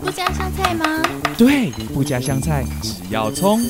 不加香菜吗？对，不加香菜，只要葱。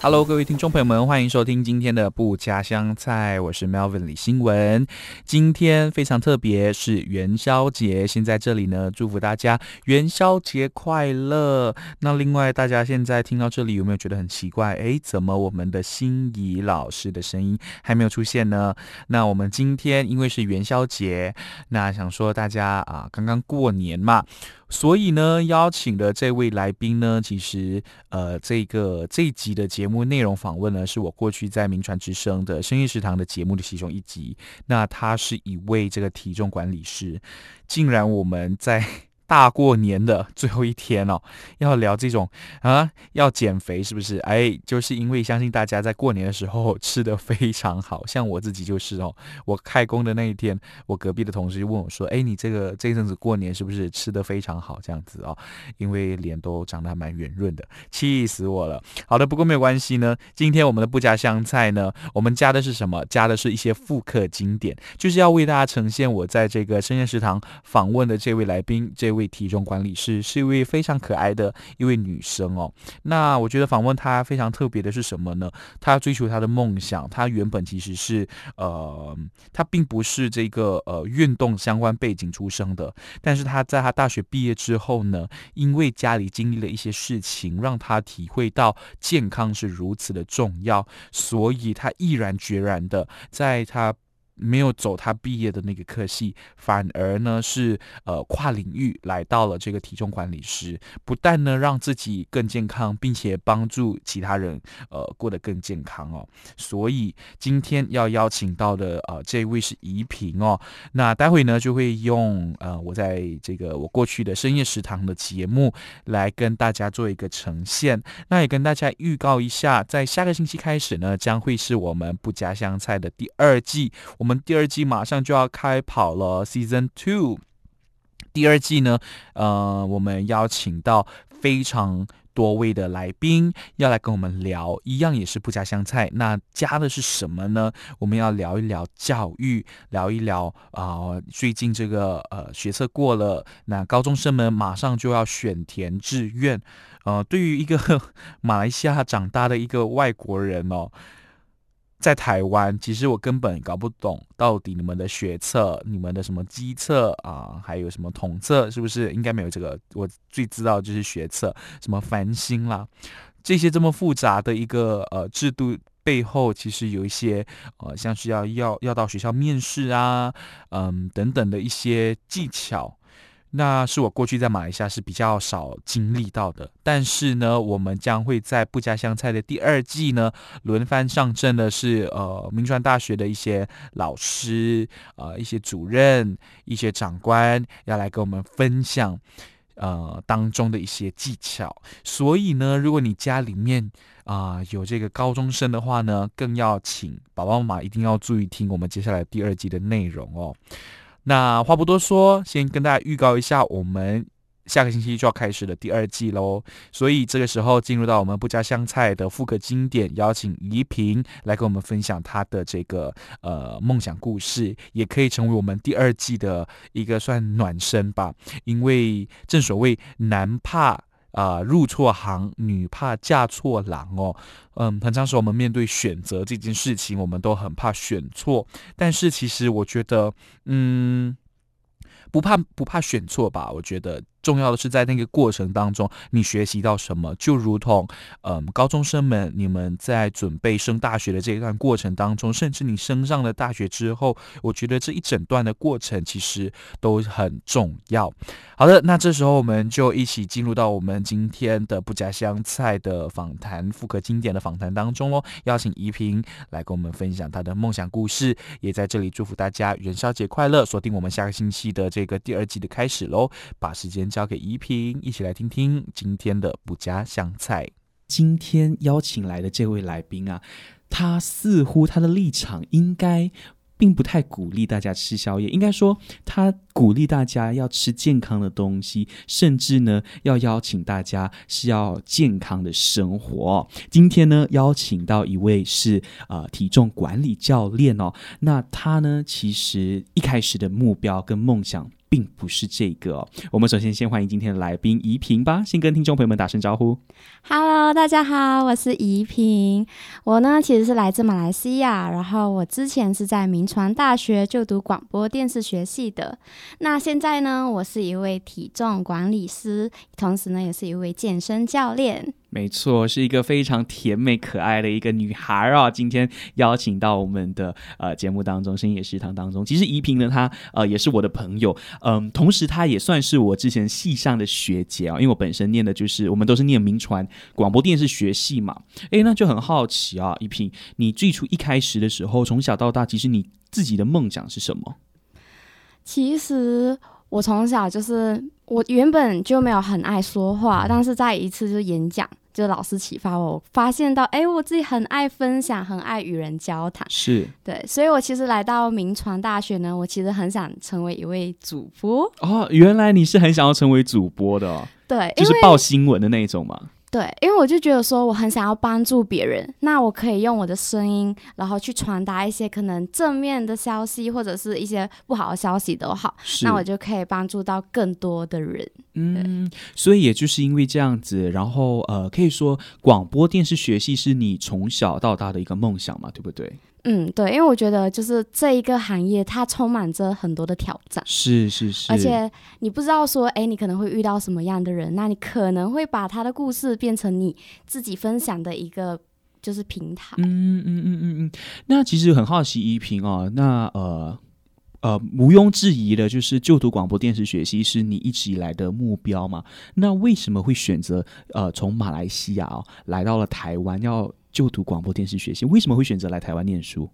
Hello，各位听众朋友们，欢迎收听今天的不加香菜，我是 Melvin 李新文。今天非常特别，是元宵节，先在这里呢，祝福大家元宵节快乐。那另外，大家现在听到这里有没有觉得很奇怪？哎，怎么我们的心仪老师的声音还没有出现呢？那我们今天因为是元宵节，那想说大家啊，刚刚过年嘛。所以呢，邀请的这位来宾呢，其实呃，这个这一集的节目内容访问呢，是我过去在名传之声的深夜食堂的节目的其中一集。那他是一位这个体重管理师，竟然我们在。大过年的最后一天哦，要聊这种啊，要减肥是不是？哎，就是因为相信大家在过年的时候吃的非常好，像我自己就是哦。我开工的那一天，我隔壁的同事就问我说：“哎，你这个这一阵子过年是不是吃得非常好？这样子哦，因为脸都长得还蛮圆润的，气死我了。”好的，不过没有关系呢。今天我们的不加香菜呢，我们加的是什么？加的是一些复刻经典，就是要为大家呈现我在这个深夜食堂访问的这位来宾这。位体重管理师是一位非常可爱的一位女生哦。那我觉得访问她非常特别的是什么呢？她追求她的梦想。她原本其实是呃，她并不是这个呃运动相关背景出生的。但是她在她大学毕业之后呢，因为家里经历了一些事情，让她体会到健康是如此的重要，所以她毅然决然的在她。没有走他毕业的那个科系，反而呢是呃跨领域来到了这个体重管理师，不但呢让自己更健康，并且帮助其他人呃过得更健康哦。所以今天要邀请到的呃这位是怡萍哦，那待会呢就会用呃我在这个我过去的深夜食堂的节目来跟大家做一个呈现，那也跟大家预告一下，在下个星期开始呢将会是我们不加香菜的第二季。我我们第二季马上就要开跑了，Season Two。第二季呢，呃，我们邀请到非常多位的来宾要来跟我们聊，一样也是不加香菜。那加的是什么呢？我们要聊一聊教育，聊一聊啊、最近这个呃学测过了，那高中生们马上就要选填志愿。呃，对于一个 马来西亚长大的一个外国人哦。在台湾，其实我根本搞不懂到底你们的学测、你们的什么基测啊，还有什么统测，是不是应该没有这个？我最知道就是学测，什么繁星啦，这些这么复杂的一个呃制度背后，其实有一些呃，像是要要要到学校面试啊，嗯等等的一些技巧。那是我过去在马来西亚是比较少经历到的，但是呢，我们将会在不加香菜的第二季呢，轮番上阵的是呃，明传大学的一些老师，呃，一些主任、一些长官要来跟我们分享呃当中的一些技巧。所以呢，如果你家里面啊、有这个高中生的话呢，更要请爸爸妈妈一定要注意听我们接下来第二季的内容哦。那话不多说，先跟大家预告一下，我们下个星期就要开始的第二季喽。所以这个时候进入到我们不加香菜的复刻经典，邀请怡萍来跟我们分享她的这个呃梦想故事，也可以成为我们第二季的一个算暖身吧。因为正所谓男怕。啊、入错行，女怕嫁错郎哦。嗯，很常时我们面对选择这件事情，我们都很怕选错。但是其实我觉得，嗯，不怕不怕选错吧？我觉得。重要的是在那个过程当中，你学习到什么？就如同，嗯，高中生们，你们在准备升大学的这一段过程当中，甚至你升上了大学之后，我觉得这一整段的过程其实都很重要。好的，那这时候我们就一起进入到我们今天的不加香菜的访谈，复刻经典的访谈当中喽。邀请怡萍来跟我们分享她的梦想故事，也在这里祝福大家元宵节快乐。锁定我们下个星期的这个第二季的开始喽，把时间。交给怡萍，一起来听听今天的不加香菜。今天邀请来的这位来宾啊，他似乎他的立场应该并不太鼓励大家吃宵夜，应该说他鼓励大家要吃健康的东西，甚至呢要邀请大家是要健康的生活。今天呢邀请到一位是啊、呃、体重管理教练哦，那他呢其实一开始的目标跟梦想。并不是这个哦。我们首先先欢迎今天的来宾怡萍吧，先跟听众朋友们打声招呼。Hello，大家好，我是怡萍。我呢其实是来自马来西亚，然后我之前是在明传大学就读广播电视学系的。那现在呢，我是一位体重管理师，同时呢也是一位健身教练。没错，是一个非常甜美可爱的一个女孩啊！今天邀请到我们的呃节目当中，深夜食堂当中。其实怡萍呢，她呃也是我的朋友，嗯、同时她也算是我之前系上的学姐啊，因为我本身念的就是我们都是念铭传广播电视学系嘛。诶，那就很好奇啊，怡萍，你最初一开始的时候，从小到大，其实你自己的梦想是什么？其实我从小就是我原本就没有很爱说话，但是在一次就是演讲。就老师启发我，我发现到，哎，我自己很爱分享，很爱与人交谈，是对，所以我其实来到明传大学呢，我其实很想成为一位主播。哦，原来你是很想要成为主播的哦，对，就是报新闻的那种吗？对，因为我就觉得说我很想要帮助别人，那我可以用我的声音，然后去传达一些可能正面的消息，或者是一些不好的消息都好，那我就可以帮助到更多的人。嗯，所以也就是因为这样子，然后呃，可以说广播电视学系是你从小到大的一个梦想嘛，对不对？嗯，对，因为我觉得就是这一个行业，它充满着很多的挑战，是是是，而且你不知道说，哎，你可能会遇到什么样的人，那你可能会把他的故事变成你自己分享的一个就是平台。嗯嗯嗯嗯嗯，那其实很好奇依萍哦，那呃呃，毋庸置疑的就是就读广播电视学系是你一直以来的目标嘛？那为什么会选择呃从马来西亚哦来到了台湾要？就读广播电视学系，为什么会选择来台湾念书？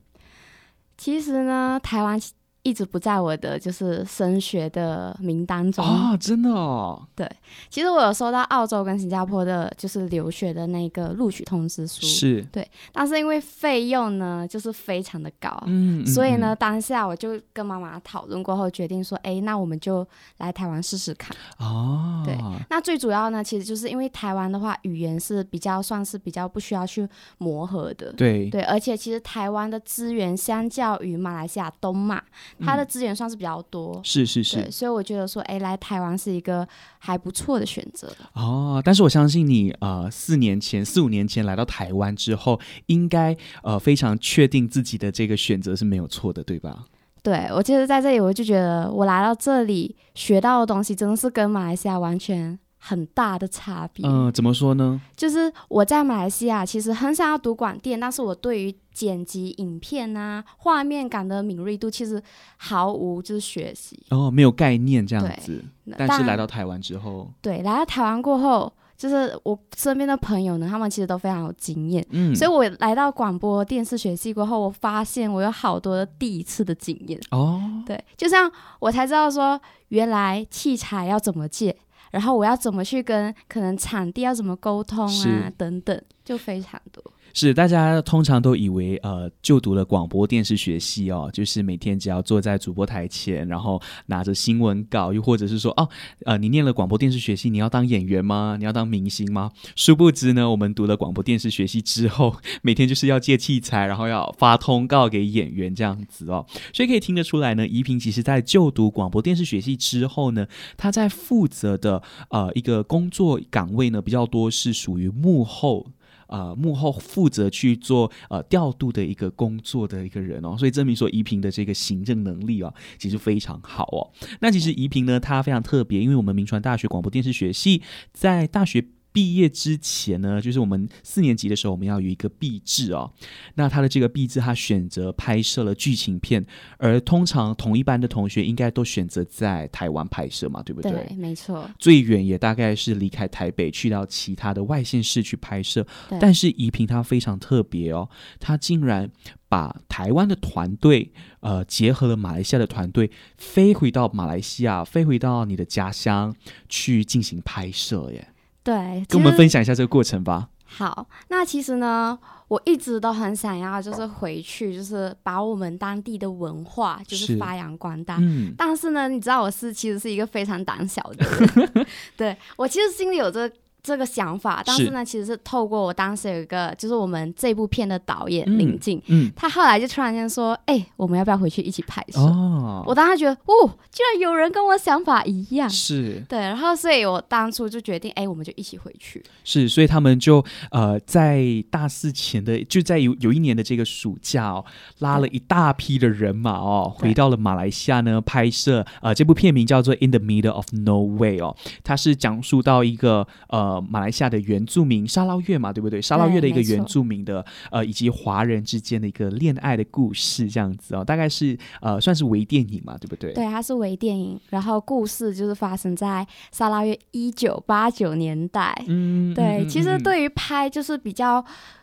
其实呢，台湾。一直不在我的就是升学的名单中啊，真的哦。对，其实我有收到澳洲跟新加坡的，就是留学的那个录取通知书，是对，但是因为费用呢，就是非常的高，嗯，所以呢，当下我就跟妈妈讨论过后，决定说，哎，那我们就来台湾试试看。哦，对，那最主要呢，其实就是因为台湾的话，语言是比较算是比较不需要去磨合的，对对，而且其实台湾的资源相较于马来西亚东马。它的资源算是比较多，嗯、是是是，所以我觉得说，哎，来台湾是一个还不错的选择哦。但是我相信你，呃，四年前、四五年前来到台湾之后，应该呃非常确定自己的这个选择是没有错的，对吧？对，我其实在这里，我就觉得我来到这里学到的东西，真的是跟马来西亚完全。很大的差别。嗯、呃，怎么说呢？就是我在马来西亚其实很想要读广电，但是我对于剪辑影片啊、画面感的敏锐度其实毫无就是学习哦，没有概念这样子。但，是来到台湾之后，对，来到台湾过后，就是我身边的朋友呢，他们其实都非常有经验。嗯，所以我来到广播电视学系过后，我发现我有好多的第一次的经验哦。对，就像我才知道说，原来器材要怎么借。然后我要怎么去跟可能场地要怎么沟通啊，等等，就非常多。是，大家通常都以为，呃，就读了广播电视学系哦，就是每天只要坐在主播台前，然后拿着新闻稿，又或者是说，哦，呃，你念了广播电视学系，你要当演员吗？你要当明星吗？殊不知呢，我们读了广播电视学系之后，每天就是要借器材，然后要发通告给演员这样子哦。所以可以听得出来呢，怡萍其实在就读广播电视学系之后呢，她在负责的呃一个工作岗位呢，比较多是属于幕后。呃，幕后负责去做呃调度的一个工作的一个人哦，所以证明说怡萍的这个行政能力哦，其实非常好哦。那其实怡萍呢，她非常特别，因为我们明传大学广播电视学系在大学。毕业之前呢，就是我们四年级的时候，我们要有一个毕制哦。那他的这个毕制，他选择拍摄了剧情片，而通常同一班的同学应该都选择在台湾拍摄嘛，对不对？对，没错。最远也大概是离开台北，去到其他的外县市去拍摄。但是怡萍她非常特别哦，她竟然把台湾的团队，呃，结合了马来西亚的团队，飞回到马来西亚，飞回到你的家乡去进行拍摄耶。对，跟我们分享一下这个过程吧。好，那其实呢，我一直都很想要，就是回去，就是把我们当地的文化，就是发扬光大。嗯，但是呢，你知道我是其实是一个非常胆小的人，对，我其实心里有这个这个想法，但是呢，其实是透过我当时有一个，就是我们这部片的导演林静，嗯，他后来就突然间说：“哎、欸，我们要不要回去一起拍摄？”哦，我当时觉得，哦，居然有人跟我想法一样，是对，然后所以我当初就决定，哎、欸，我们就一起回去。是，所以他们就呃，在大四前的，就在有有一年的这个暑假哦，拉了一大批的人马哦，回到了马来西亚呢拍摄。呃，这部片名叫做《In the Middle of Nowhere》哦，它是讲述到一个呃。呃，马来西亚的原住民沙捞越嘛，对不对？沙捞越的一个原住民的呃，以及华人之间的一个恋爱的故事，这样子哦，大概是呃，算是微电影嘛，对不对？对，它是微电影，然后故事就是发生在沙捞越一九八九年代。嗯，对，嗯、其实对于拍就是比较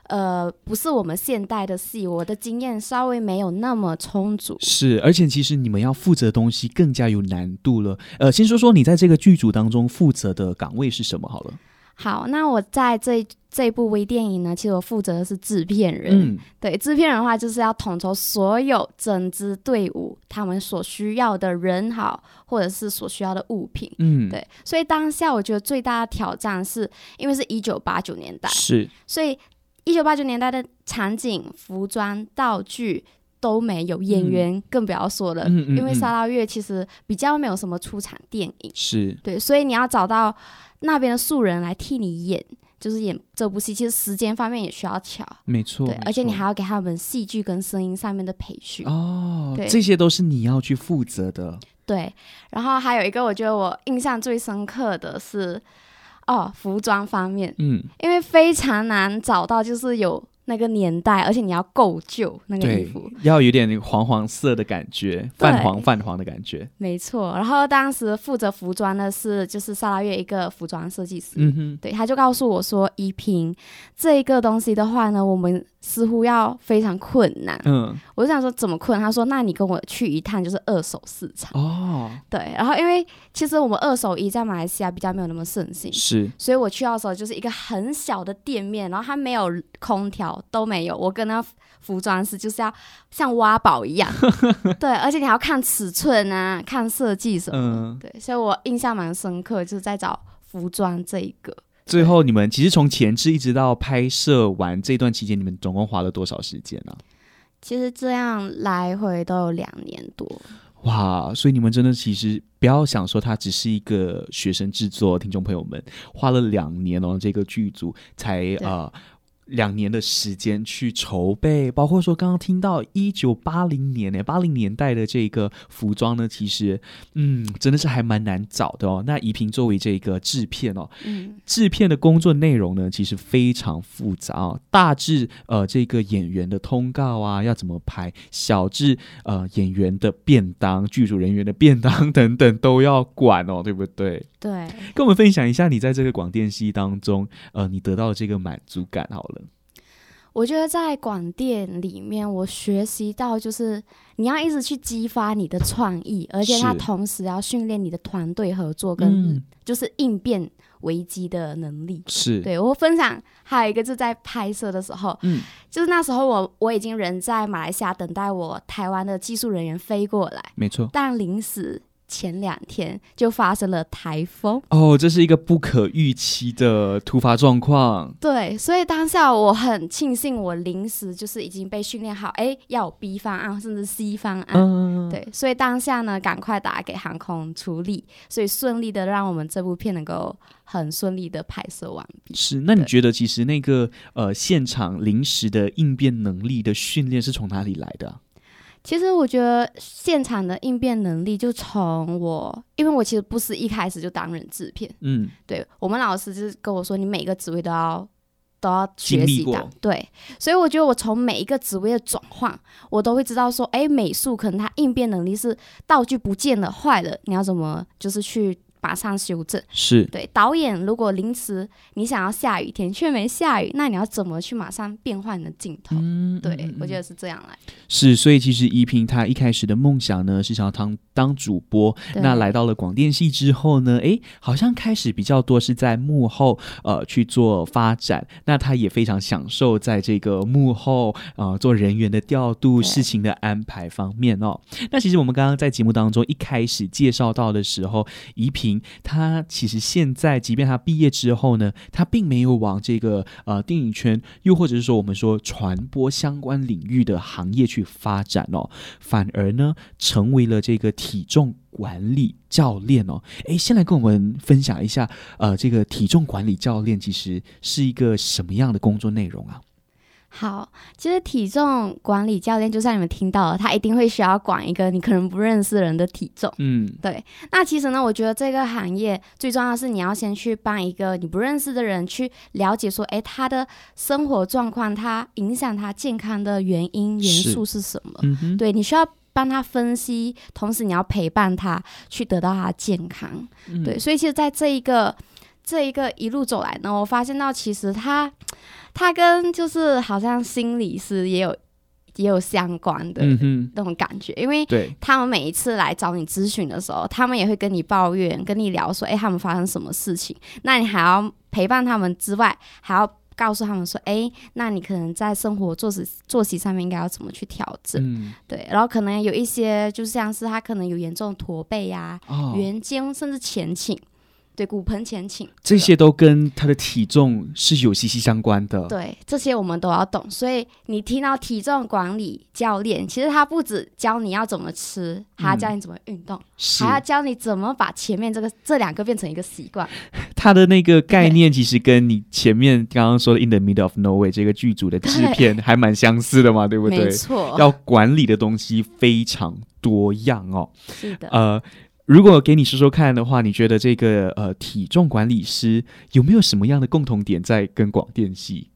呃，不是我们现代的戏，我的经验稍微没有那么充足。是，而且其实你们要负责的东西更加有难度了。呃，先说说你在这个剧组当中负责的岗位是什么好了。好，那我在这这部微电影呢，其实我负责的是制片人。嗯，对，制片人的话就是要统筹所有整支队伍他们所需要的人好，或者是所需要的物品。嗯，对，所以当下我觉得最大的挑战是因为是一九八九年代，是，所以一九八九年代的场景、服装、道具都没有，演员、嗯、更不要说了。因为沙拉越其实比较没有什么出场电影，是对，所以你要找到。那边的素人来替你演，就是演这部戏。其实时间方面也需要巧，没错。对，而且你还要给他们戏剧跟声音上面的培训哦。对，这些都是你要去负责的。对，然后还有一个，我觉得我印象最深刻的是，哦，服装方面，嗯，因为非常难找到，就是有。那个年代，而且你要够旧那个衣服，要有点黄黄色的感觉，泛黄泛黄的感觉。没错，然后当时负责服装的是就是萨拉月一个服装设计师，嗯哼，对，他就告诉我说，衣品这一个东西的话呢，我们。似乎要非常困难，嗯，我就想说怎么困难？他说：“那你跟我去一趟，就是二手市场哦。”对，然后因为其实我们二手衣在马来西亚比较没有那么盛行，是，所以我去到的时候就是一个很小的店面，然后它没有空调都没有。我跟那服装师就是要像挖宝一样，对，而且你还要看尺寸啊，看设计什么，嗯，对，所以我印象蛮深刻，就是在找服装这一个。最后，你们其实从前置一直到拍摄完这段期间，你们总共花了多少时间呢？其实这样来回都有两年多。哇，所以你们真的其实不要想说它只是一个学生制作，听众朋友们花了两年哦，这个剧组才呃。两年的时间去筹备，包括说刚刚听到一九八零年呢，八零年代的这个服装呢，其实嗯，真的是还蛮难找的哦。那怡萍作为这个制片哦，嗯，制片的工作内容呢，其实非常复杂哦。大致呃这个演员的通告啊，要怎么拍；小至呃演员的便当、剧组人员的便当等等都要管哦，对不对？对，跟我们分享一下你在这个广电系当中，呃，你得到的这个满足感好了。我觉得在广电里面，我学习到就是你要一直去激发你的创意，而且它同时要训练你的团队合作跟就是应变危机的能力。是，对，我分享还有一个就是在拍摄的时候，嗯，就是那时候我我已经人在马来西亚等待我台湾的技术人员飞过来，没错，但临时。前两天就发生了台风哦，这是一个不可预期的突发状况。对，所以当下我很庆幸，我临时就是已经被训练好，哎，要有 B 方案甚至 C 方案。嗯，对，所以当下呢，赶快打给航空处理，所以顺利的让我们这部片能够很顺利的拍摄完毕。是，那你觉得其实那个呃现场临时的应变能力的训练是从哪里来的？其实我觉得现场的应变能力就从我，因为我其实不是一开始就担任制片，嗯，对，我们老师就是跟我说，你每个职位都要都要学习的，对，所以我觉得我从每一个职位的转换，我都会知道说，哎，美术可能它应变能力是道具不见了坏了，你要怎么就是去。马上修正，是对导演。如果临时你想要下雨天却没下雨，那你要怎么去马上变换你的镜头？嗯，对，嗯，我觉得是这样来。是，所以其实依萍她一开始的梦想呢是想要当当主播，那来到了广电系之后呢，哎，好像开始比较多是在幕后呃去做发展。那她也非常享受在这个幕后呃做人员的调度、事情的安排方面哦。那其实我们刚刚在节目当中一开始介绍到的时候，依萍。他，其实现在，即便她毕业之后呢，她并没有往这个呃电影圈，又或者是说我们说传播相关领域的行业去发展哦，反而呢，成为了这个体重管理教练哦。诶，先来跟我们分享一下，呃，这个体重管理教练其实是一个什么样的工作内容啊？好，其实体重管理教练就像你们听到的，他一定会需要管一个你可能不认识人的体重。嗯，对。那其实呢，我觉得这个行业最重要的是你要先去帮一个你不认识的人去了解说，诶，他的生活状况，他影响他健康的原因元素是什么？嗯哼，对，你需要帮他分析，同时你要陪伴他去得到他的健康。嗯、对，所以其实，在这一个这一个一路走来呢，我发现到其实他。他跟就是好像心理师也有也有相关的那种感觉，嗯、因为他们每一次来找你咨询的时候，他们也会跟你抱怨，跟你聊说，哎，他们发生什么事情？那你还要陪伴他们之外，还要告诉他们说，哎，那你可能在生活作息作息上面应该要怎么去调整？嗯、对，然后可能有一些就像是他可能有严重驼背呀、啊、圆、哦、肩甚至前倾。对，骨盆前倾，这些都跟他的体重是有息息相关的。对，这些我们都要懂。所以你听到体重管理教练，其实他不止教你要怎么吃，还要教你怎么运动，嗯、还要教你怎么把前面这个这两个变成一个习惯。他的那个概念其实跟你前面刚刚说的《In the Middle of Nowhere》这个剧组的制片还蛮相似的嘛，对不对？没错，要管理的东西非常多样哦。是的，呃。如果给你说说看的话，你觉得这个呃体重管理师有没有什么样的共同点在跟广电系？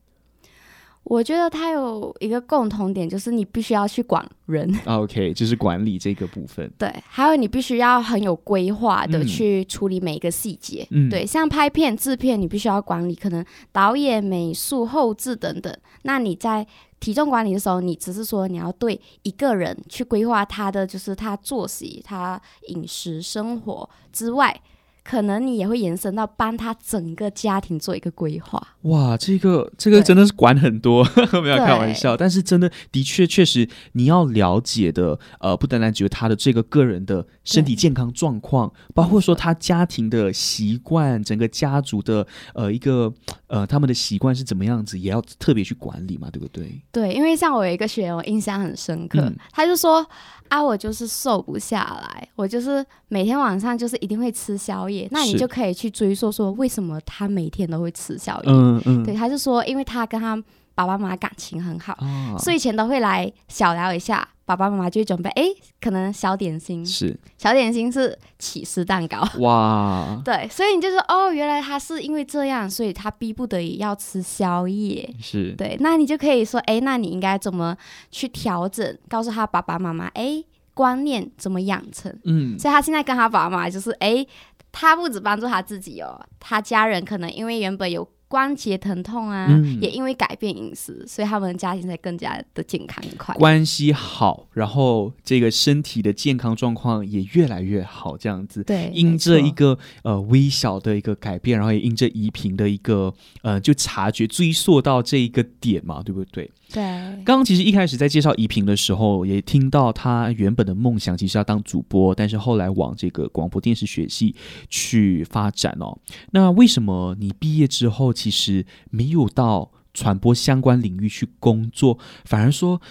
我觉得他有一个共同点，就是你必须要去管人。OK，就是管理这个部分。对，还有你必须要很有规划的去处理每一个细节。嗯，对，像拍片、制片，你必须要管理，可能导演、美术、后制等等。那你在体重管理的时候，你只是说你要对一个人去规划他的，就是他作息、他饮食、生活之外。可能你也会延伸到帮他整个家庭做一个规划。哇，这个这个真的是管很多，没有开玩笑。但是真的的确确实，你要了解的，呃，不单单只有他的这个个人的身体健康状况，包括说他家庭的习惯，整个家族的呃一个呃他们的习惯是怎么样子，也要特别去管理嘛，对不对？对，因为像我有一个学员，我印象很深刻，嗯、他就说。啊，我就是瘦不下来，我就是每天晚上就是一定会吃宵夜。那你就可以去追溯说，为什么他每天都会吃宵夜？嗯嗯，对，他就说，因为他跟他爸爸妈妈感情很好，哦、睡前都会来小聊一下。爸爸妈妈就会准备，哎，可能小点心是小点心是起司蛋糕哇，对，所以你就说哦，原来他是因为这样，所以他逼不得已要吃宵夜，是对，那你就可以说，哎，那你应该怎么去调整？告诉他爸爸妈妈，哎，观念怎么养成？嗯，所以他现在跟他爸爸妈妈就是，哎，他不止帮助他自己哦，他家人可能因为原本有。关节疼痛啊，嗯、也因为改变饮食，所以他们的家庭才更加的健康一块。关系好，然后这个身体的健康状况也越来越好，这样子。对，因这一个呃微小的一个改变，然后也因这怡萍的一个呃就察觉追溯到这一个点嘛，对不对？对。刚刚其实一开始在介绍怡萍的时候，也听到他原本的梦想其实要当主播，但是后来往这个广播电视学系去发展哦。那为什么你毕业之后？其实没有到传播相关领域去工作，反而说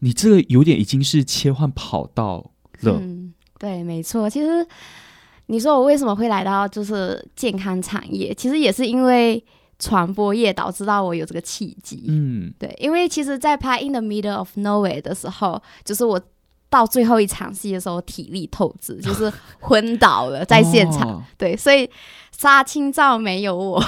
你这个有点已经是切换跑道了。嗯，对，没错。其实你说我为什么会来到就是健康产业，其实也是因为传播业导致到我有这个契机。嗯，对，因为其实，在拍《In the Middle of Nowhere》的时候，就是我到最后一场戏的时候，体力透支，就是昏倒了在现场。哦、对，所以杀青照没有我。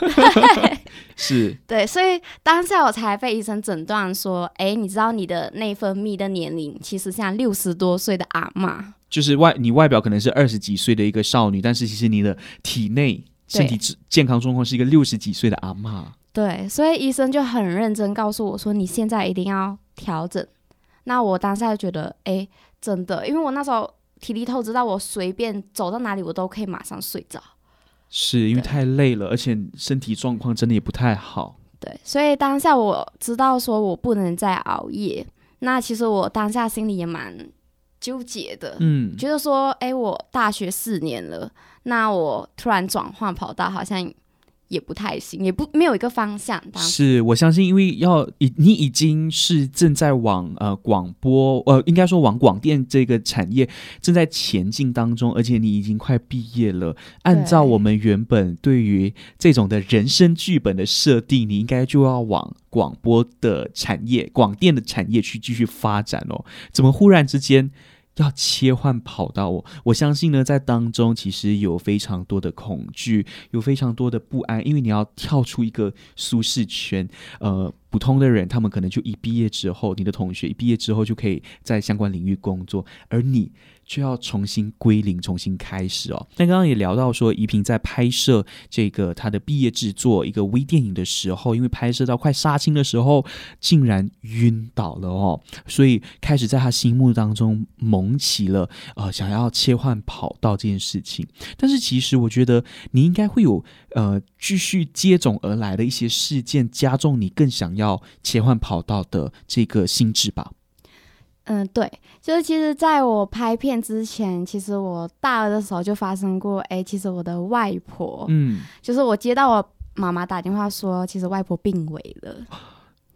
对 是，对，所以当下我才被医生诊断说，哎，你知道你的内分泌的年龄其实像六十多岁的阿嬷，就是外你外表可能是二十几岁的一个少女，但是其实你的体内身体健康状况是一个六十几岁的阿嬷。对，所以医生就很认真告诉我说，你现在一定要调整。那我当下就觉得，哎，真的，因为我那时候体力透支到我随便走到哪里，我都可以马上睡着。是因为太累了，而且身体状况真的也不太好。对，所以当下我知道说我不能再熬夜。那其实我当下心里也蛮纠结的，嗯，觉得说，哎，我大学四年了，那我突然转换跑道，好像。也不太行，也不没有一个方向。是我相信，因为要已你已经是正在往呃广播呃，应该说往广电这个产业正在前进当中，而且你已经快毕业了。按照我们原本对于这种的人生剧本的设定，你应该就要往广播的产业、广电的产业去继续发展哦。怎么忽然之间？要切换跑道，我我相信呢，在当中其实有非常多的恐惧，有非常多的不安，因为你要跳出一个舒适圈。呃，普通的人他们可能就一毕业之后，你的同学一毕业之后就可以在相关领域工作，而你。就要重新归零，重新开始哦。那刚刚也聊到说，怡萍在拍摄这个她的毕业制作一个微电影的时候，因为拍摄到快杀青的时候，竟然晕倒了哦，所以开始在她心目当中萌起了呃想要切换跑道这件事情。但是其实我觉得你应该会有呃继续接踵而来的一些事件，加重你更想要切换跑道的这个心智吧。嗯，对，就是其实在我拍片之前，其实我大二的时候就发生过，哎，其实我的外婆，嗯，就是我接到我妈妈打电话说，其实外婆病危了，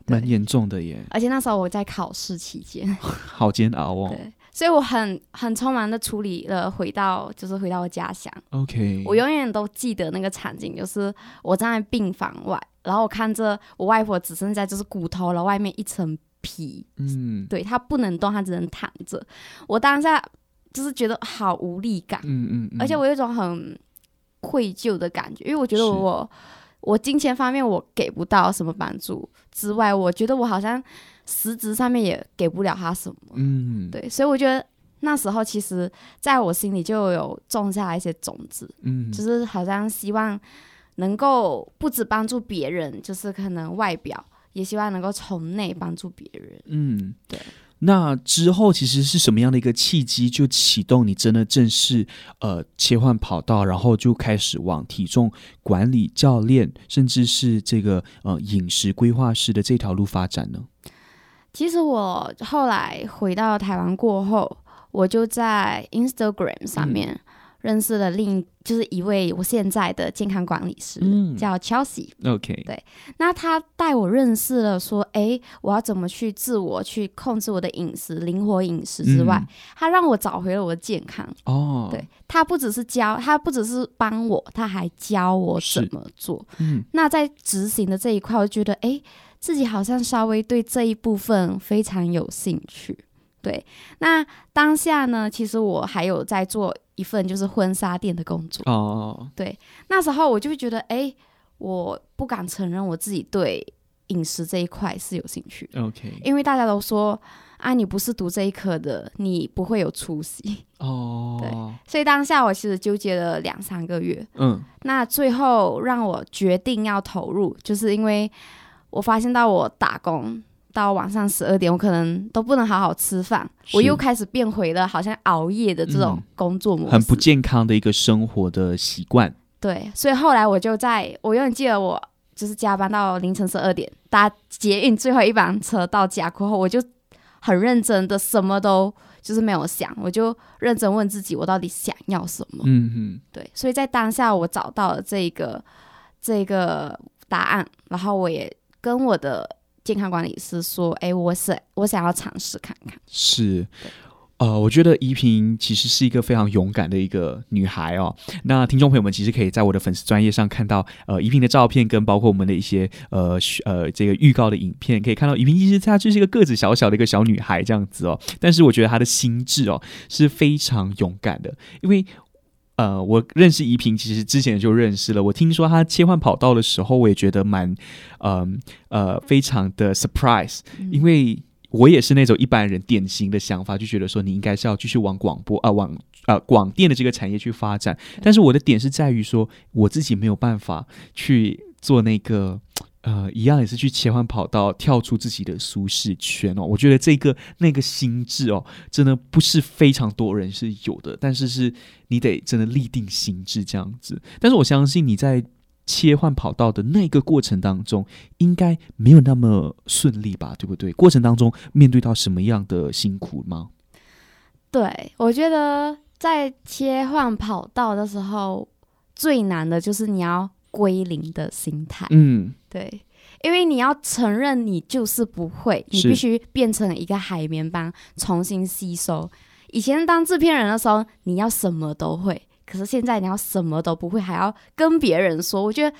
蛮严重的耶，而且那时候我在考试期间，好煎熬哦，对，所以我很很匆忙的处理了，回到就是回到我家乡，OK，我永远都记得那个场景，就是我站在病房外，然后我看着我外婆只剩下就是骨头了，外面一层。皮，嗯，对，他不能动，他只能躺着。我当下就是觉得好无力感，嗯嗯，嗯，而且我有一种很愧疚的感觉，因为我觉得我我金钱方面我给不到什么帮助之外，我觉得我好像实质上面也给不了他什么，嗯，对，所以我觉得那时候其实在我心里就有种下一些种子，嗯，就是好像希望能够不止帮助别人，就是可能外表。也希望能够从内帮助别人。嗯，对。那之后其实是什么样的一个契机，就启动你真的正式呃切换跑道，然后就开始往体重管理教练，甚至是这个呃饮食规划师的这条路发展呢？其实我后来回到台湾过后，我就在 Instagram 上面。嗯认识了另就是一位我现在的健康管理师，嗯、叫 Chelsea。OK，对，那他带我认识了，说，哎，我要怎么去自我去控制我的饮食，灵活饮食之外，嗯、他让我找回了我的健康。哦，对，他不只是教，他不只是帮我，他还教我怎么做。嗯，那在执行的这一块，我觉得，哎，自己好像稍微对这一部分非常有兴趣。对，那当下呢，其实我还有在做一份就是婚纱店的工作。哦，对，那时候我就会觉得，哎，我不敢承认我自己对饮食这一块是有兴趣。OK，因为大家都说，啊，你不是读这一科的，你不会有出息。哦，对，所以当下我其实纠结了两三个月。嗯，那最后让我决定要投入，就是因为我发现到我打工。到晚上十二点，我可能都不能好好吃饭，我又开始变回了好像熬夜的这种工作模式，嗯，很不健康的一个生活的习惯。对，所以后来我就在，我永远记得我就是加班到凌晨十二点，搭捷运最后一班车到家过后，我就很认真的什么都就是没有想，我就认真问自己，我到底想要什么？嗯嗯，对，所以在当下我找到了这个这个答案，然后我也跟我的。健康管理师说：“哎，我是我想要尝试看看。”是，呃，我觉得怡萍其实是一个非常勇敢的一个女孩哦。那听众朋友们其实可以在我的粉丝专业上看到，呃，怡萍的照片跟包括我们的一些呃呃这个预告的影片，可以看到怡萍其实她就是一个个子小小的一个小女孩这样子哦。但是我觉得她的心智哦是非常勇敢的，因为。呃，我认识怡萍，其实之前就认识了。我听说她切换跑道的时候，我也觉得蛮，嗯呃，呃，非常的 surprise，因为我也是那种一般人典型的想法，就觉得说你应该是要继续往广播啊、呃，往呃广电的这个产业去发展。但是我的点是在于说，我自己没有办法去做那个。呃，一样也是去切换跑道，跳出自己的舒适圈哦。我觉得这个那个心智哦，真的不是非常多人是有的，但是是你得真的立定心智这样子。但是我相信你在切换跑道的那个过程当中，应该没有那么顺利吧，对不对？过程当中面对到什么样的辛苦吗？对，我觉得在切换跑道的时候，最难的就是你要归零的心态。嗯，对，因为你要承认你就是不会，你必须变成一个海绵般重新吸收。以前当制片人的时候，你要什么都会，可是现在你要什么都不会，还要跟别人说。我觉得。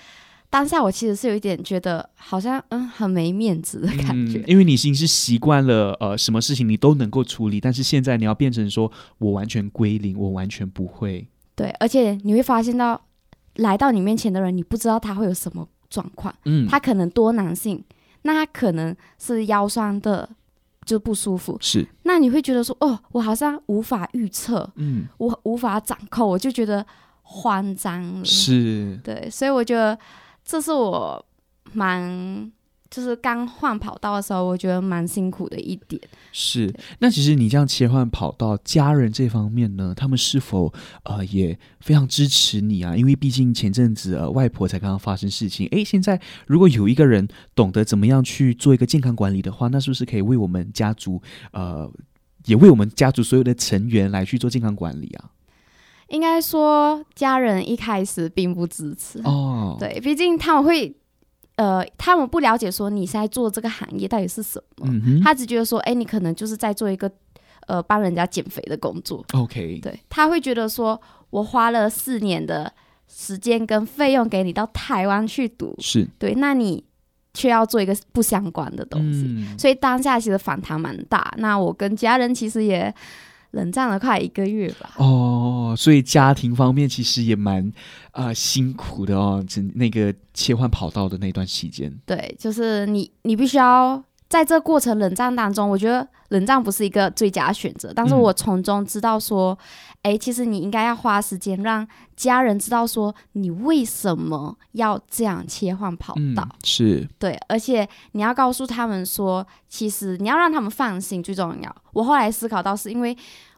当下我其实是有一点觉得好像嗯很没面子的感觉，嗯、因为你已经是习惯了呃什么事情你都能够处理，但是现在你要变成说我完全归零，我完全不会。对，而且你会发现到来到你面前的人，你不知道他会有什么状况，嗯，他可能多囊性，那他可能是腰酸的就不舒服，是，那你会觉得说哦，我好像无法预测，嗯，我无法掌控，我就觉得慌张了，是。对，所以我觉得。这是我蛮就是刚换跑道的时候，我觉得蛮辛苦的一点。是，那其实你这样切换跑道，家人这方面呢，他们是否呃也非常支持你啊？因为毕竟前阵子呃外婆才刚刚发生事情，诶，现在如果有一个人懂得怎么样去做一个健康管理的话，那是不是可以为我们家族呃也为我们家族所有的成员来去做健康管理啊？应该说，家人一开始并不支持哦。对，毕竟他们会，呃，他们不了解说你现在做这个行业到底是什么。嗯。他只觉得说，哎，你可能就是在做一个，呃，帮人家减肥的工作。OK。对，他会觉得说，我花了四年的时间跟费用给你到台湾去读，是对，那你却要做一个不相关的东西，嗯。所以当下其实反弹蛮大。那我跟家人其实也。冷战了快一个月吧。哦，所以家庭方面其实也蛮啊、呃、辛苦的哦，那个切换跑道的那段期间。对，就是你，你必须要在这过程冷战当中，我觉得冷战不是一个最佳选择。但是我从中知道说，哎、嗯，其实你应该要花时间让家人知道说，你为什么要这样切换跑道。嗯、是对，而且你要告诉他们说，其实你要让他们放心最重要。我后来思考到，是因为。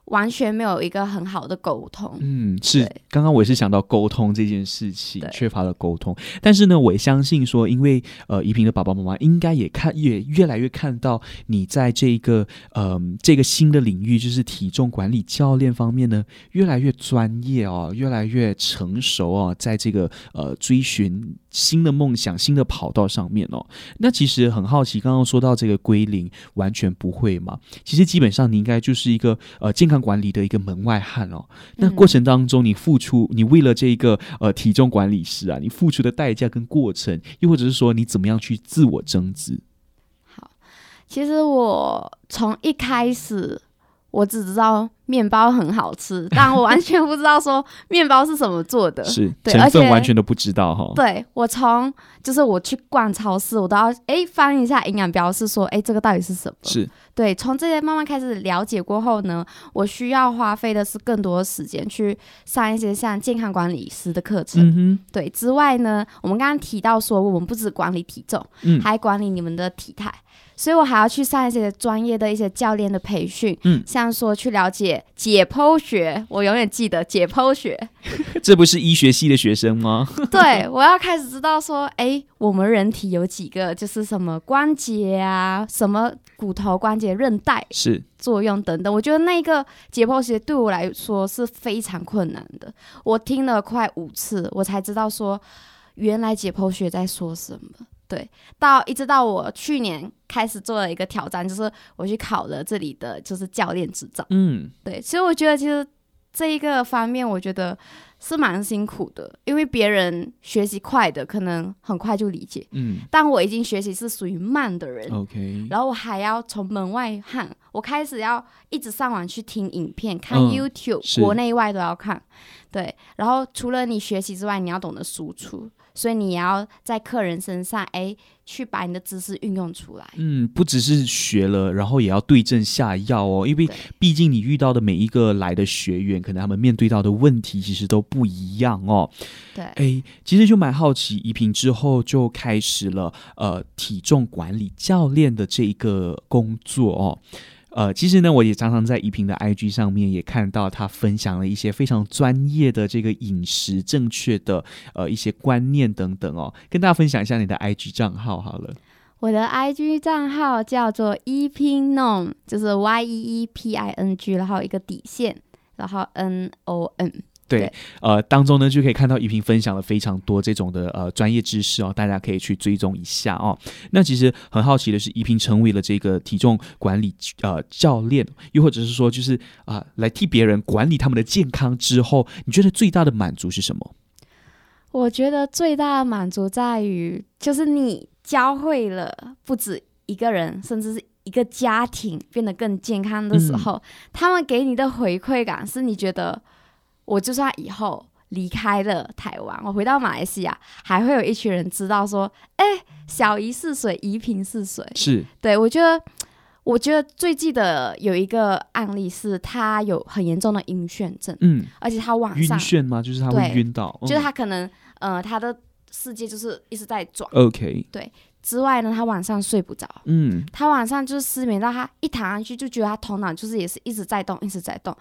完全没有一个很好的沟通。嗯，是。刚刚我也是想到沟通这件事情，缺乏了沟通。但是呢，我也相信说，因为呃，怡萍的爸爸妈妈应该也看，也越来越看到你在这个呃这个新的领域，就是体重管理教练方面呢，越来越专业哦，越来越成熟哦，在这个呃追寻新的梦想、新的跑道上面哦。那其实很好奇，刚刚说到这个归零，完全不会嘛？其实基本上你应该就是一个呃健康管理的一个门外汉哦，那过程当中你付出，你为了这个呃体重管理师啊，你付出的代价跟过程，又或者是说你怎么样去自我增值？好，其实我从一开始我只知道面包很好吃，但我完全不知道说面包是什么做的，是对，成分完全都不知道哈。对，我从就是我去逛超市，我都要哎翻一下营养标示，说哎这个到底是什么？是。对，从这些慢慢开始了解过后呢，我需要花费的是更多的时间去上一些像健康管理师的课程。嗯、对，之外呢，我们刚刚提到说，我们不止管理体重，嗯，还管理你们的体态，所以我还要去上一些专业的一些教练的培训。嗯，像说去了解解剖学，我永远记得解剖学。这不是医学系的学生吗？对，我要开始知道说，哎，我们人体有几个，就是什么关节啊，什么骨头关节、韧带是作用等等。我觉得那个解剖学对我来说是非常困难的。我听了快五次，我才知道说，原来解剖学在说什么。对，到一直到我去年开始做了一个挑战，就是我去考了这里的就是教练执照。嗯，对，其实我觉得其实这一个方面，我觉得。是蛮辛苦的，因为别人学习快的可能很快就理解，嗯，但我已经学习是属于慢的人，OK，然后我还要从门外汉，我开始要一直上网去听影片，看 YouTube，嗯，国内外都要看，对，然后除了你学习之外，你要懂得输出。所以你也要在客人身上，哎，去把你的知识运用出来。嗯，不只是学了，然后也要对症下药哦。因为毕竟你遇到的每一个来的学员，可能他们面对到的问题其实都不一样哦。对，哎，其实就蛮好奇，宜萍之后就开始了呃体重管理教练的这一个工作哦。呃，其实呢，我也常常在宜萍的 IG 上面也看到她分享了一些非常专业的这个饮食正确的呃一些观念等等哦，跟大家分享一下你的 IG 账号好了。我的 IG 账号叫做 Yiping Nom，就是 Y E E P I N G，然后一个底线，然后 N O N。对，呃，当中呢就可以看到怡萍分享了非常多这种的呃专业知识哦，大家可以去追踪一下哦。那其实很好奇的是，怡萍成为了这个体重管理呃教练，又或者是说就是啊、呃、来替别人管理他们的健康之后，你觉得最大的满足是什么？我觉得最大的满足在于，就是你。教会了不止一个人，甚至是一个家庭变得更健康的时候，嗯、他们给你的回馈感是你觉得，我就算以后离开了台湾，我回到马来西亚，还会有一群人知道说，哎，小姨是谁，怡萍是谁？是对，我觉得，我觉得最记得有一个案例是，他有很严重的晕眩症，嗯，而且他晚上晕眩吗？就是他会晕到，就是他可能，呃，他的。世界就是一直在转，OK，对。之外呢，他晚上睡不着，嗯，他晚上就是失眠到他一躺上去就觉得他头脑就是也是一直在动，一直在动。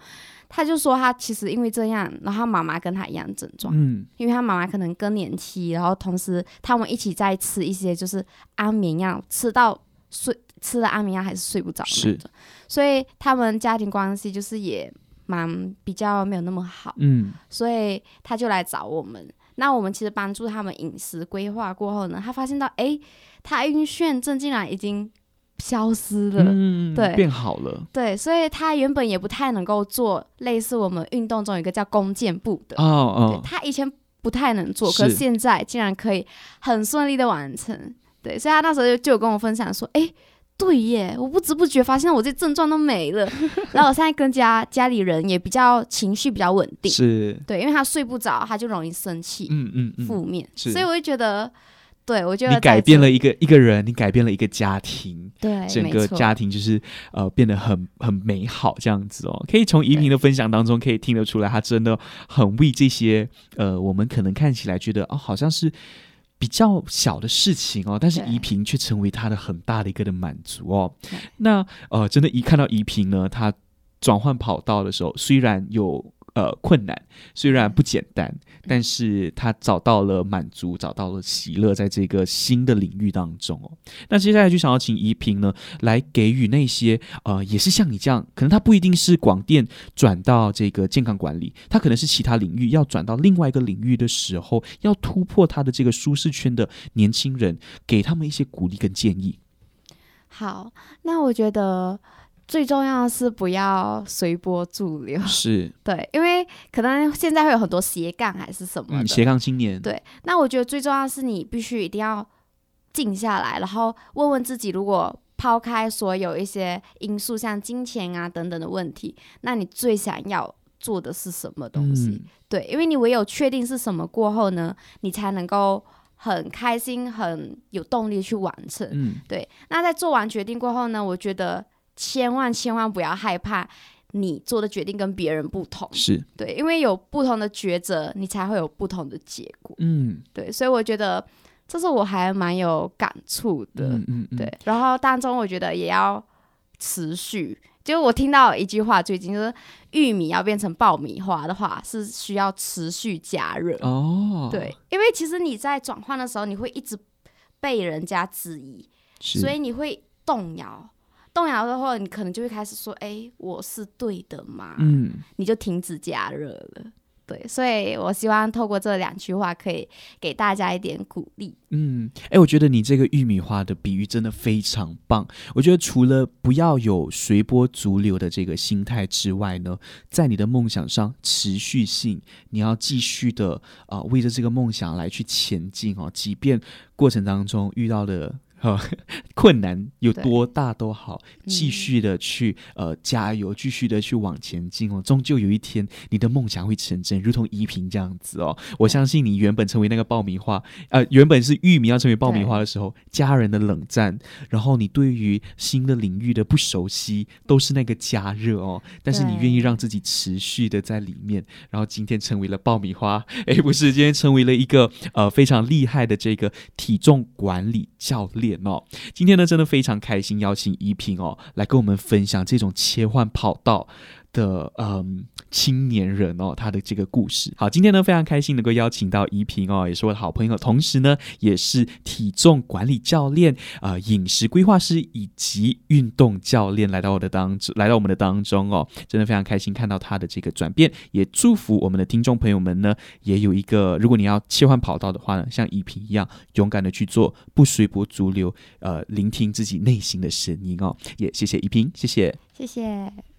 他就说他其实因为这样，然后妈妈跟他一样症状，嗯，因为他妈妈可能更年期，然后同时他们一起在吃一些就是安眠药，吃到睡吃了安眠药还是睡不着，是。的，所以他们家庭关系就是也蛮比较没有那么好，嗯，所以他就来找我们。那我们其实帮助他们饮食规划过后呢，他发现到，哎，他晕眩症竟然已经消失了，嗯，对，变好了，对，所以他原本也不太能够做类似我们运动中有一个叫弓箭步的，哦哦，他以前不太能做，可是现在竟然可以很顺利的完成，对，所以他那时候就就有跟我分享说，哎。对耶，我不知不觉发现我这症状都没了，然后我现在跟家家里人也比较情绪比较稳定，是。对，因为他睡不着，他就容易生气，嗯嗯，嗯。负面，所以我就觉得，对我觉得你改变了一个一个人，你改变了一个家庭，对，整个家庭就是呃变得很很美好这样子哦，可以从怡萍的分享当中可以听得出来，他真的很为这些呃我们可能看起来觉得哦好像是。比较小的事情哦，但是怡萍却成为他的很大的一个的满足哦。那呃，真的，一看到怡萍呢，他转换跑道的时候，虽然有。呃，困难虽然不简单，但是他找到了满足，找到了喜乐，在这个新的领域当中哦。那接下来就想要请怡萍呢，来给予那些呃，也是像你这样，可能他不一定是广电转到这个健康管理，他可能是其他领域要转到另外一个领域的时候，要突破他的这个舒适圈的年轻人，给他们一些鼓励跟建议。好，那我觉得。最重要的是不要随波逐流，是对，因为可能现在会有很多斜杠还是什么的，嗯、斜杠青年。对，那我觉得最重要的是你必须一定要静下来，然后问问自己，如果抛开所有一些因素，像金钱啊等等的问题，那你最想要做的是什么东西？嗯、对，因为你唯有确定是什么过后呢，你才能够很开心、很有动力去完成。嗯，对。那在做完决定过后呢，我觉得。千万千万不要害怕，你做的决定跟别人不同，是对，因为有不同的抉择，你才会有不同的结果。嗯，对，所以我觉得这是我还蛮有感触的。嗯嗯嗯，对，然后当中我觉得也要持续，就我听到一句话，最近就是玉米要变成爆米花的话，是需要持续加热。哦，对，因为其实你在转换的时候，你会一直被人家质疑，所以你会动摇。动摇的话，你可能就会开始说：“哎，我是对的嘛？”嗯，你就停止加热了。对，所以我希望透过这两句话，可以给大家一点鼓励。嗯，哎，我觉得你这个玉米花的比喻真的非常棒。我觉得除了不要有随波逐流的这个心态之外呢，在你的梦想上持续性，你要继续的啊、呃，为着这个梦想来去前进哦，即便过程当中遇到的。呃，困难有多大都好，继续的去呃加油，继续的去往前进哦。终究有一天，你的梦想会成真，如同依萍这样子哦。我相信你原本成为那个爆米花，呃，原本是玉米要成为爆米花的时候，家人的冷战，然后你对于新的领域的不熟悉，都是那个加热哦。但是你愿意让自己持续的在里面，然后今天成为了爆米花，诶，不是，今天成为了一个呃非常厉害的这个体重管理教练。哦，今天呢，真的非常开心，邀请依萍哦来跟我们分享这种切换跑道的嗯青年人哦，他的这个故事。好，今天呢非常开心能够邀请到怡萍哦，也是我的好朋友，同时呢也是体重管理教练啊、饮食规划师以及运动教练来到我的当，来到我们的当中哦，真的非常开心看到他的这个转变，也祝福我们的听众朋友们呢也有一个，如果你要切换跑道的话呢，像怡萍一样勇敢的去做，不随波逐流，呃，聆听自己内心的声音哦。也谢谢怡萍，谢谢，谢谢。